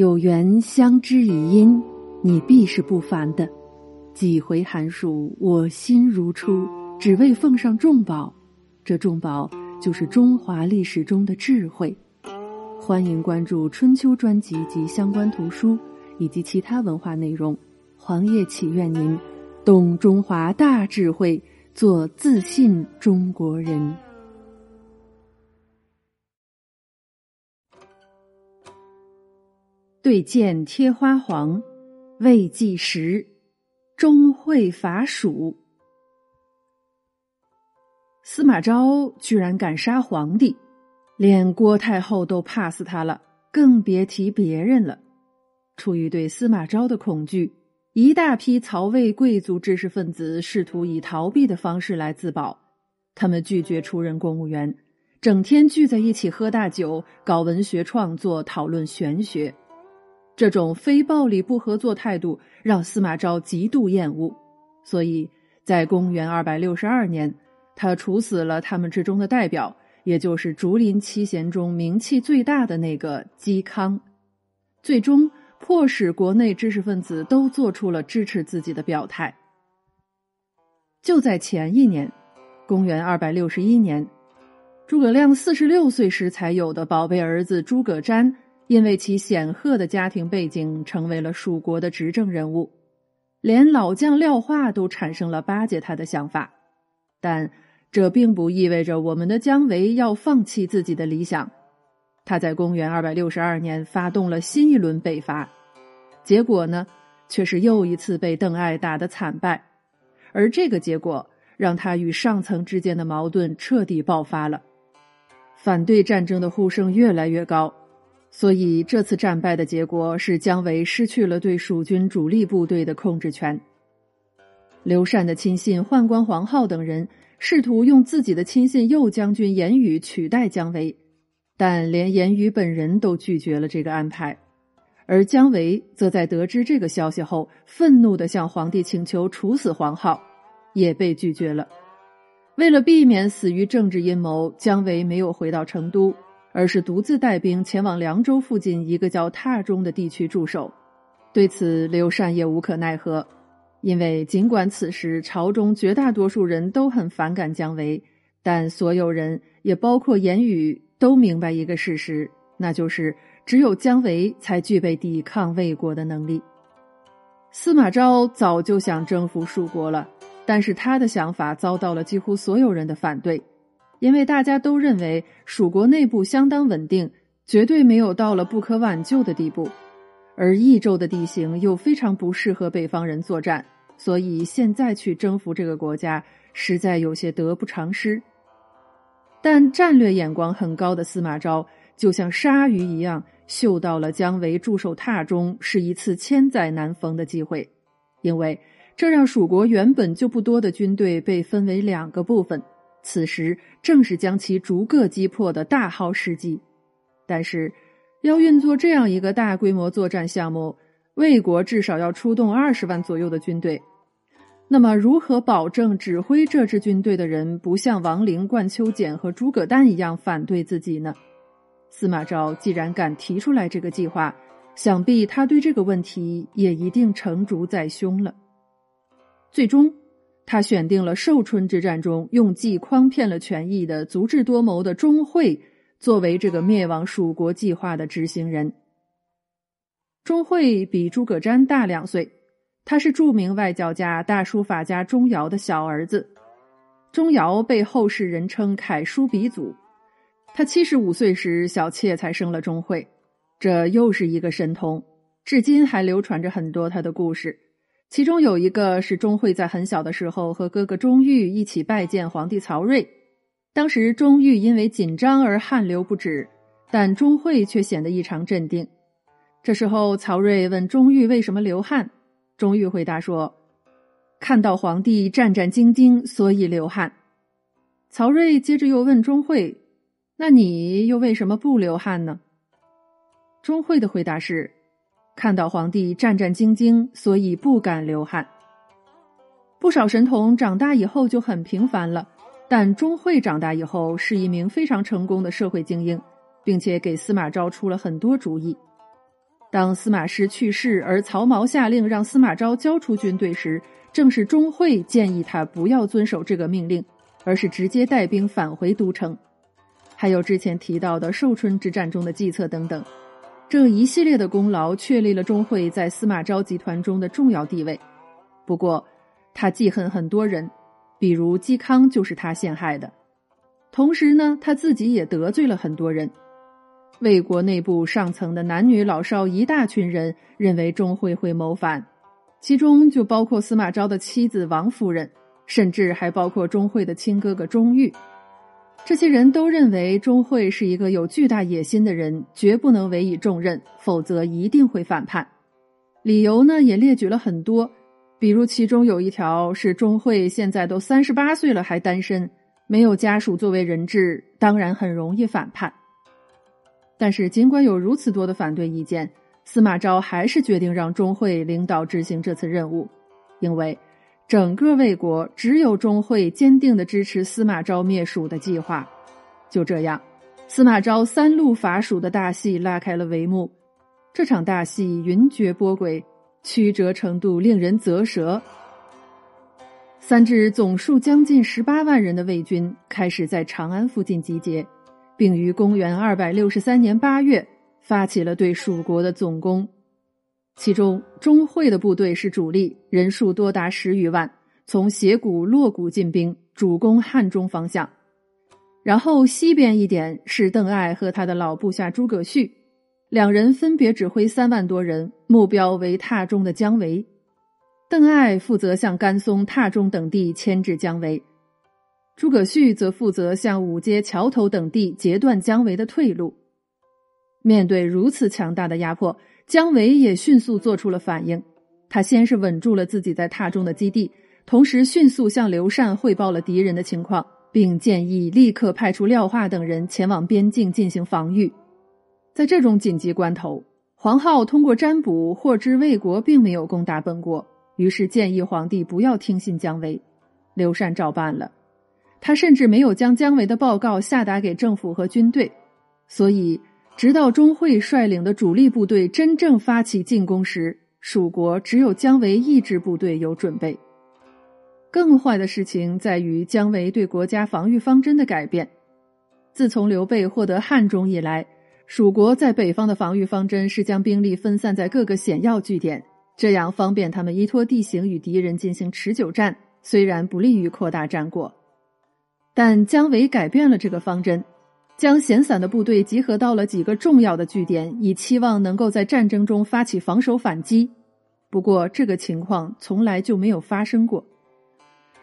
有缘相知以因，你必是不凡的。几回寒暑，我心如初，只为奉上重宝。这重宝就是中华历史中的智慧。欢迎关注春秋专辑及相关图书以及其他文化内容。黄叶祈愿您懂中华大智慧，做自信中国人。对剑贴花黄，未济时，终会伐蜀。司马昭居然敢杀皇帝，连郭太后都怕死他了，更别提别人了。出于对司马昭的恐惧，一大批曹魏贵族知识分子试图以逃避的方式来自保。他们拒绝出任公务员，整天聚在一起喝大酒，搞文学创作，讨论玄学。这种非暴力不合作态度让司马昭极度厌恶，所以在公元二百六十二年，他处死了他们之中的代表，也就是竹林七贤中名气最大的那个嵇康。最终迫使国内知识分子都做出了支持自己的表态。就在前一年，公元二百六十一年，诸葛亮四十六岁时才有的宝贝儿子诸葛瞻。因为其显赫的家庭背景，成为了蜀国的执政人物，连老将廖化都产生了巴结他的想法。但这并不意味着我们的姜维要放弃自己的理想。他在公元二百六十二年发动了新一轮北伐，结果呢，却是又一次被邓艾打得惨败。而这个结果让他与上层之间的矛盾彻底爆发了，反对战争的呼声越来越高。所以，这次战败的结果是姜维失去了对蜀军主力部队的控制权。刘禅的亲信宦官黄皓等人试图用自己的亲信右将军严羽取代姜维，但连严羽本人都拒绝了这个安排。而姜维则在得知这个消息后，愤怒地向皇帝请求处死黄皓，也被拒绝了。为了避免死于政治阴谋，姜维没有回到成都。而是独自带兵前往凉州附近一个叫榻中的地区驻守。对此，刘禅也无可奈何，因为尽管此时朝中绝大多数人都很反感姜维，但所有人也包括言语都明白一个事实，那就是只有姜维才具备抵抗魏国的能力。司马昭早就想征服蜀国了，但是他的想法遭到了几乎所有人的反对。因为大家都认为蜀国内部相当稳定，绝对没有到了不可挽救的地步，而益州的地形又非常不适合北方人作战，所以现在去征服这个国家实在有些得不偿失。但战略眼光很高的司马昭就像鲨鱼一样，嗅到了姜维驻守榻中是一次千载难逢的机会，因为这让蜀国原本就不多的军队被分为两个部分。此时正是将其逐个击破的大好时机，但是要运作这样一个大规模作战项目，魏国至少要出动二十万左右的军队。那么，如何保证指挥这支军队的人不像王陵、冠秋俭和诸葛诞一样反对自己呢？司马昭既然敢提出来这个计划，想必他对这个问题也一定成竹在胸了。最终。他选定了寿春之战中用计诓骗了权益的足智多谋的钟会作为这个灭亡蜀国计划的执行人。钟会比诸葛瞻大两岁，他是著名外交家、大书法家钟繇的小儿子。钟繇被后世人称楷书鼻祖。他七十五岁时，小妾才生了钟会，这又是一个神童，至今还流传着很多他的故事。其中有一个是钟会在很小的时候和哥哥钟毓一起拜见皇帝曹睿，当时钟毓因为紧张而汗流不止，但钟会却显得异常镇定。这时候曹睿问钟毓为什么流汗，钟毓回答说：“看到皇帝战战兢兢，所以流汗。”曹睿接着又问钟会：“那你又为什么不流汗呢？”钟会的回答是。看到皇帝战战兢兢，所以不敢流汗。不少神童长大以后就很平凡了，但钟会长大以后是一名非常成功的社会精英，并且给司马昭出了很多主意。当司马师去世，而曹髦下令让司马昭交出军队时，正是钟会建议他不要遵守这个命令，而是直接带兵返回都城。还有之前提到的寿春之战中的计策等等，这一系列的功劳确立了钟会在司马昭集团中的重要地位。不过，他记恨很多人，比如嵇康就是他陷害的。同时呢，他自己也得罪了很多人。魏国内部上层的男女老少一大群人认为钟会会谋反，其中就包括司马昭的妻子王夫人，甚至还包括钟会的亲哥哥钟毓。这些人都认为钟会是一个有巨大野心的人，绝不能委以重任，否则一定会反叛。理由呢也列举了很多，比如其中有一条是钟会现在都三十八岁了还单身，没有家属作为人质，当然很容易反叛。但是，尽管有如此多的反对意见，司马昭还是决定让钟会领导执行这次任务，因为整个魏国只有钟会坚定的支持司马昭灭蜀的计划。就这样，司马昭三路伐蜀的大戏拉开了帷幕。这场大戏云谲波诡，曲折程度令人啧舌。三支总数将近十八万人的魏军开始在长安附近集结。并于公元二百六十三年八月发起了对蜀国的总攻，其中钟会的部队是主力，人数多达十余万，从斜谷、洛谷进兵，主攻汉中方向。然后西边一点是邓艾和他的老部下诸葛绪，两人分别指挥三万多人，目标为榻中的姜维。邓艾负责向甘松、榻中等地牵制姜维。诸葛绪则负责向武街、桥头等地截断姜维的退路。面对如此强大的压迫，姜维也迅速做出了反应。他先是稳住了自己在榻中的基地，同时迅速向刘禅汇报了敌人的情况，并建议立刻派出廖化等人前往边境进行防御。在这种紧急关头，黄皓通过占卜获知魏国并没有攻打本国，于是建议皇帝不要听信姜维。刘禅照办了。他甚至没有将姜维的报告下达给政府和军队，所以直到钟会率领的主力部队真正发起进攻时，蜀国只有姜维一支部队有准备。更坏的事情在于姜维对国家防御方针的改变。自从刘备获得汉中以来，蜀国在北方的防御方针是将兵力分散在各个险要据点，这样方便他们依托地形与敌人进行持久战，虽然不利于扩大战果。但姜维改变了这个方针，将闲散的部队集合到了几个重要的据点，以期望能够在战争中发起防守反击。不过，这个情况从来就没有发生过。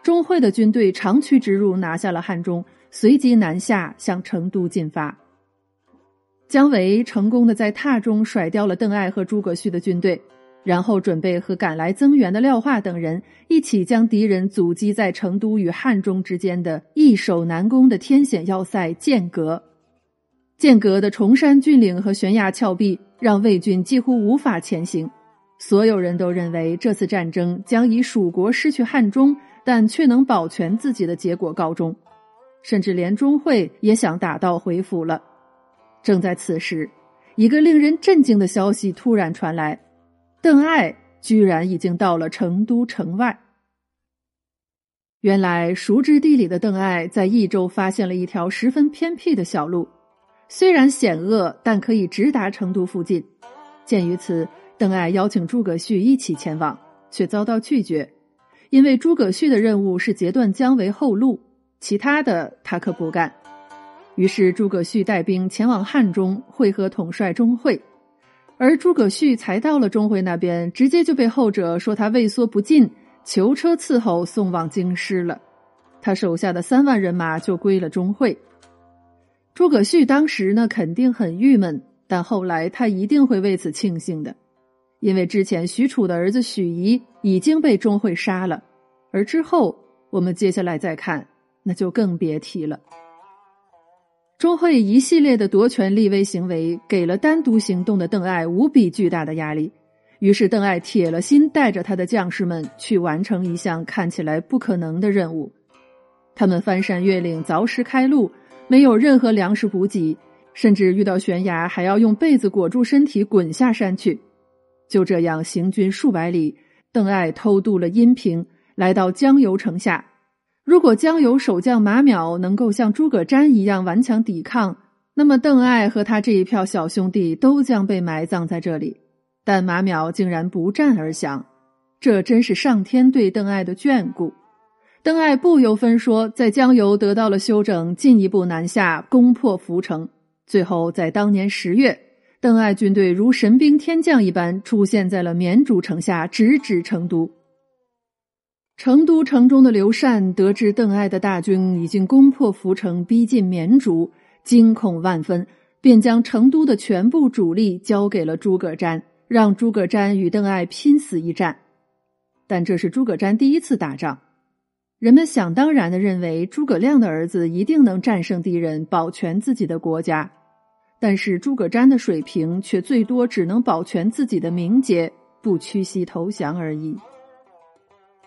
钟会的军队长驱直入，拿下了汉中，随即南下向成都进发。姜维成功的在榻中甩掉了邓艾和诸葛绪的军队。然后准备和赶来增援的廖化等人一起将敌人阻击在成都与汉中之间的易守难攻的天险要塞剑阁。剑阁的崇山峻岭和悬崖峭壁让魏军几乎无法前行。所有人都认为这次战争将以蜀国失去汉中，但却能保全自己的结果告终。甚至连钟会也想打道回府了。正在此时，一个令人震惊的消息突然传来。邓艾居然已经到了成都城外。原来熟知地理的邓艾在益州发现了一条十分偏僻的小路，虽然险恶，但可以直达成都附近。鉴于此，邓艾邀请诸葛绪一起前往，却遭到拒绝，因为诸葛绪的任务是截断姜维后路，其他的他可不干。于是诸葛绪带兵前往汉中会合统帅钟会。而诸葛绪才到了钟会那边，直接就被后者说他畏缩不进，囚车伺候送往京师了。他手下的三万人马就归了钟会。诸葛绪当时呢肯定很郁闷，但后来他一定会为此庆幸的，因为之前许褚的儿子许仪已经被钟会杀了，而之后我们接下来再看，那就更别提了。钟会一系列的夺权立威行为，给了单独行动的邓艾无比巨大的压力。于是，邓艾铁了心带着他的将士们去完成一项看起来不可能的任务。他们翻山越岭，凿石开路，没有任何粮食补给，甚至遇到悬崖还要用被子裹住身体滚下山去。就这样行军数百里，邓艾偷渡了阴平，来到江油城下。如果江油守将马邈能够像诸葛瞻一样顽强抵抗，那么邓艾和他这一票小兄弟都将被埋葬在这里。但马邈竟然不战而降，这真是上天对邓艾的眷顾。邓艾不由分说，在江油得到了休整，进一步南下攻破涪城。最后，在当年十月，邓艾军队如神兵天将一般出现在了绵竹城下，直指成都。成都城中的刘禅得知邓艾的大军已经攻破涪城，逼近绵竹，惊恐万分，便将成都的全部主力交给了诸葛瞻，让诸葛瞻与邓艾拼死一战。但这是诸葛瞻第一次打仗。人们想当然的认为诸葛亮的儿子一定能战胜敌人，保全自己的国家。但是诸葛瞻的水平却最多只能保全自己的名节，不屈膝投降而已。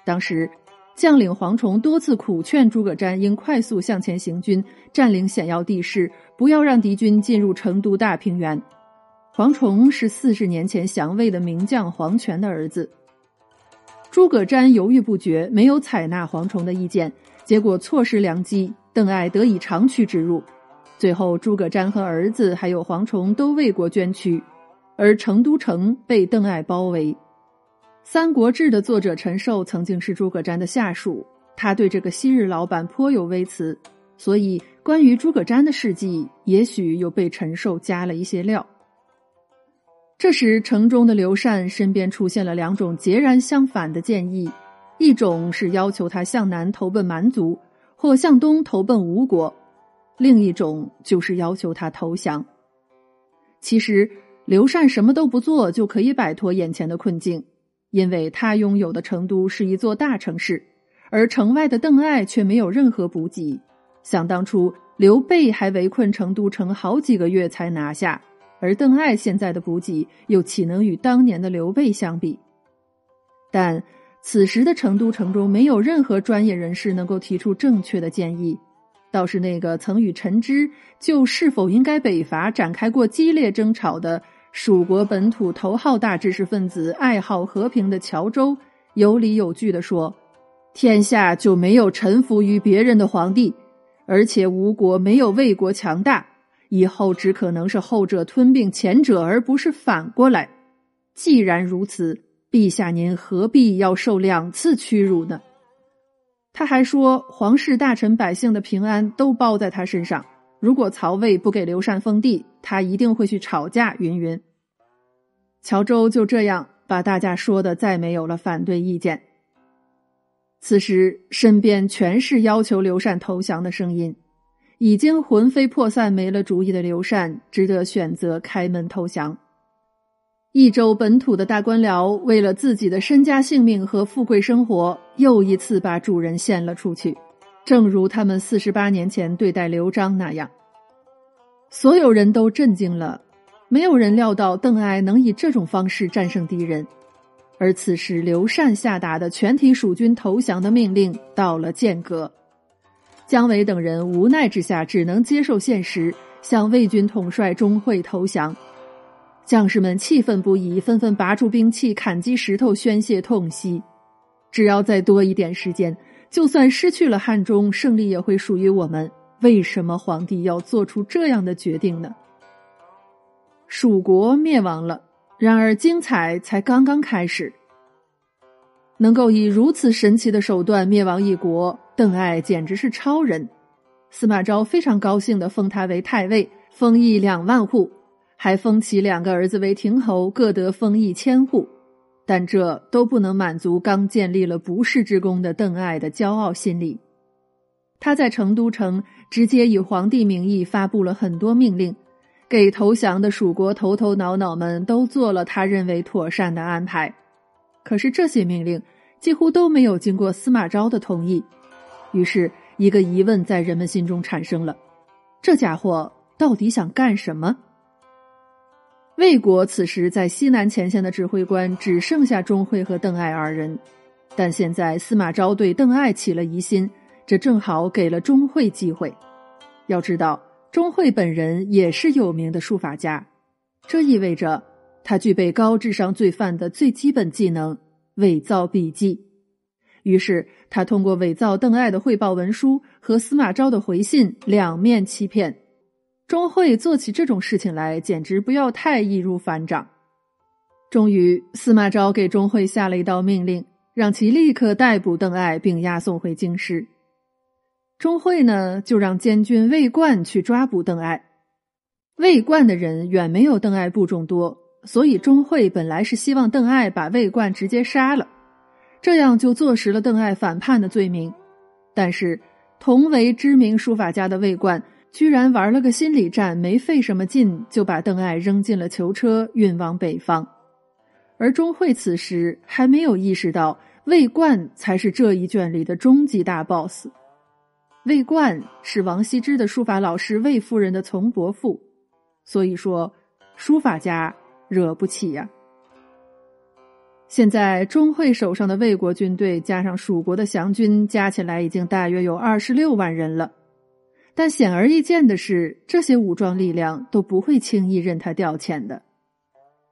当时将领黄崇多次苦劝诸葛瞻应快速向前行军，占领险要地势，不要让敌军进入成都大平原。黄崇是四十年前降魏的名将黄权的儿子。诸葛瞻犹豫不决，没有采纳黄崇的意见，结果错失良机，邓艾得以长驱直入。最后，诸葛瞻和儿子还有黄崇都为国捐躯，而成都城被邓艾包围。《三国志》的作者陈寿曾经是诸葛瞻的下属，他对这个昔日老板颇有微词，所以关于诸葛瞻的事迹，也许又被陈寿加了一些料。这时，城中的刘禅身边出现了两种截然相反的建议：一种是要求他向南投奔蛮族，或向东投奔吴国；另一种就是要求他投降。其实，刘禅什么都不做就可以摆脱眼前的困境，因为他拥有的成都是一座大城市，而城外的邓艾却没有任何补给。想当初，刘备还围困成都城好几个月才拿下。而邓艾现在的补给又岂能与当年的刘备相比？但此时的成都城中没有任何专业人士能够提出正确的建议，倒是那个曾与陈芝就是否应该北伐展开过激烈争吵的蜀国本土头号大知识分子、爱好和平的乔州，有理有据地说：“天下就没有臣服于别人的皇帝，而且吴国没有魏国强大。”以后只可能是后者吞并前者，而不是反过来。既然如此，陛下您何必要受两次屈辱呢？他还说，皇室大臣百姓的平安都包在他身上。如果曹魏不给刘禅封地，他一定会去吵架。云云。乔州就这样把大家说的再没有了反对意见。此时身边全是要求刘禅投降的声音。已经魂飞魄散、没了主意的刘禅，只得选择开门投降。益州本土的大官僚为了自己的身家性命和富贵生活，又一次把主人献了出去，正如他们四十八年前对待刘璋那样。所有人都震惊了，没有人料到邓艾能以这种方式战胜敌人。而此时，刘禅下达的全体蜀军投降的命令到了间隔。姜维等人无奈之下，只能接受现实，向魏军统帅钟会投降。将士们气愤不已，纷纷拔出兵器，砍击石头，宣泄痛惜。只要再多一点时间，就算失去了汉中，胜利也会属于我们。为什么皇帝要做出这样的决定呢？蜀国灭亡了，然而精彩才刚刚开始。能够以如此神奇的手段灭亡一国，邓艾简直是超人。司马昭非常高兴地封他为太尉，封邑两万户，还封其两个儿子为亭侯，各得封邑千户。但这都不能满足刚建立了不世之功的邓艾的骄傲心理。他在成都城直接以皇帝名义发布了很多命令，给投降的蜀国头头脑脑们都做了他认为妥善的安排。可是这些命令几乎都没有经过司马昭的同意，于是一个疑问在人们心中产生了：这家伙到底想干什么？魏国此时在西南前线的指挥官只剩下钟会和邓艾二人，但现在司马昭对邓艾起了疑心，这正好给了钟会机会。要知道，钟会本人也是有名的书法家，这意味着他具备高智商罪犯的最基本技能——伪造笔记。于是，他通过伪造邓艾的汇报文书和司马昭的回信，两面欺骗。钟会做起这种事情来，简直不要太易如反掌。终于，司马昭给钟会下了一道命令，让其立刻逮捕邓艾，并押送回京师。钟会呢，就让监军魏冠去抓捕邓艾。魏冠的人远没有邓艾部众多，所以钟会本来是希望邓艾把魏冠直接杀了，这样就坐实了邓艾反叛的罪名。但是，同为知名书法家的魏冠，居然玩了个心理战，没费什么劲就把邓艾扔进了囚车，运往北方。而钟会此时还没有意识到，魏冠才是这一卷里的终极大 boss。魏冠是王羲之的书法老师魏夫人的从伯父，所以说书法家惹不起呀。现在钟会手上的魏国军队加上蜀国的降军，加起来已经大约有二十六万人了。但显而易见的是，这些武装力量都不会轻易任他调遣的。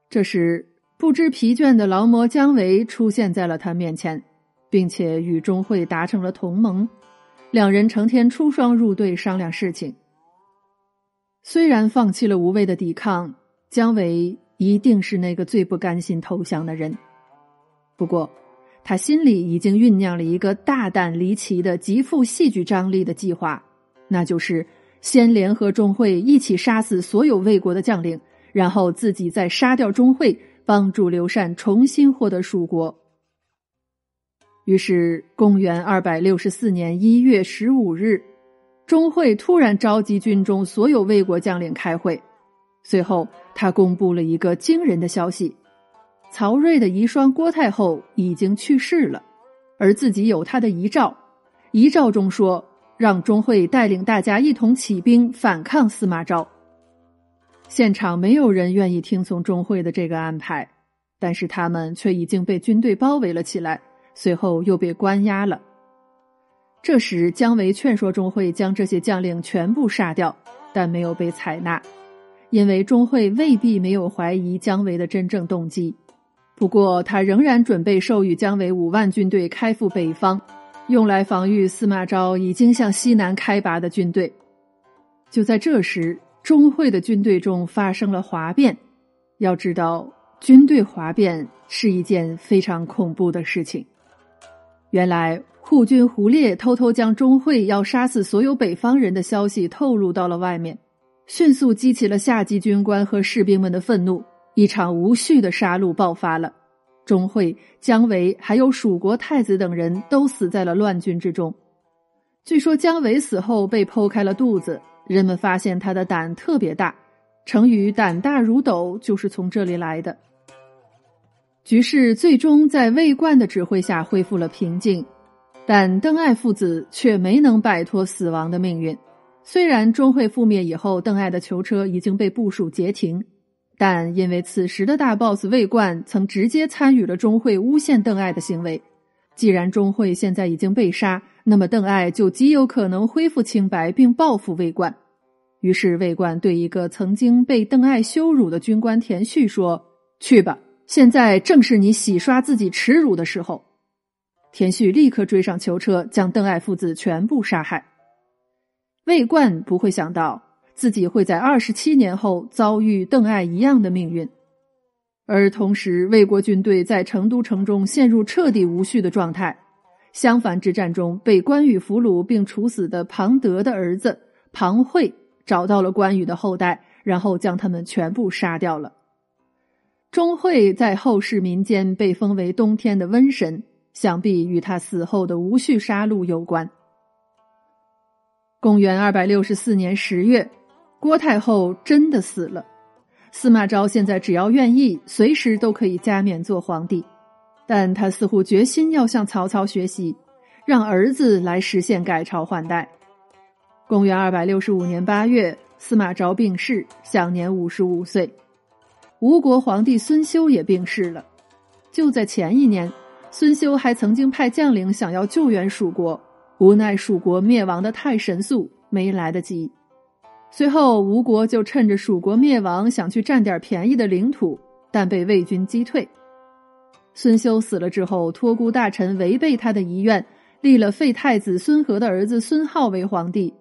这时，不知疲倦的劳模姜维出现在了他面前，并且与钟会达成了同盟。两人成天出双入对商量事情。虽然放弃了无谓的抵抗，姜维一定是那个最不甘心投降的人。不过，他心里已经酝酿了一个大胆离奇的、极富戏剧张力的计划，那就是先联合钟会一起杀死所有魏国的将领，然后自己再杀掉钟会，帮助刘禅重新获得蜀国。于是，公元二百六十四年一月十五日，钟会突然召集军中所有魏国将领开会。随后，他公布了一个惊人的消息：曹睿的遗孀郭太后已经去世了，而自己有他的遗诏。遗诏中说，让钟会带领大家一同起兵反抗司马昭。现场没有人愿意听从钟会的这个安排，但是他们却已经被军队包围了起来。随后又被关押了。这时，姜维劝说钟会将这些将领全部杀掉，但没有被采纳，因为钟会未必没有怀疑姜维的真正动机。不过，他仍然准备授予姜维五万军队开赴北方，用来防御司马昭已经向西南开拔的军队。就在这时，钟会的军队中发生了哗变。要知道，军队哗变是一件非常恐怖的事情。原来护军胡烈偷偷将钟会要杀死所有北方人的消息透露到了外面，迅速激起了下级军官和士兵们的愤怒，一场无序的杀戮爆发了。钟会、姜维还有蜀国太子等人都死在了乱军之中。据说姜维死后被剖开了肚子，人们发现他的胆特别大，成语“胆大如斗”就是从这里来的。局势最终在魏冠的指挥下恢复了平静，但邓艾父子却没能摆脱死亡的命运。虽然钟会覆灭以后，邓艾的囚车已经被部署截停，但因为此时的大 boss 魏冠曾直接参与了钟会诬陷邓艾的行为，既然钟会现在已经被杀，那么邓艾就极有可能恢复清白并报复魏冠。于是魏冠对一个曾经被邓艾羞辱的军官田旭说：“去吧。”现在正是你洗刷自己耻辱的时候。田旭立刻追上囚车，将邓艾父子全部杀害。魏冠不会想到自己会在二十七年后遭遇邓艾一样的命运，而同时，魏国军队在成都城中陷入彻底无序的状态。襄樊之战中被关羽俘虏并处死的庞德的儿子庞会找到了关羽的后代，然后将他们全部杀掉了。钟会在后世民间被封为冬天的瘟神，想必与他死后的无序杀戮有关。公元二百六十四年十月，郭太后真的死了。司马昭现在只要愿意，随时都可以加冕做皇帝，但他似乎决心要向曹操学习，让儿子来实现改朝换代。公元二百六十五年八月，司马昭病逝，享年五十五岁。吴国皇帝孙休也病逝了。就在前一年，孙休还曾经派将领想要救援蜀国，无奈蜀国灭亡的太神速，没来得及。随后，吴国就趁着蜀国灭亡，想去占点便宜的领土，但被魏军击退。孙休死了之后，托孤大臣违背他的遗愿，立了废太子孙和的儿子孙浩为皇帝。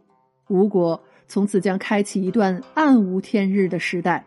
吴国从此将开启一段暗无天日的时代。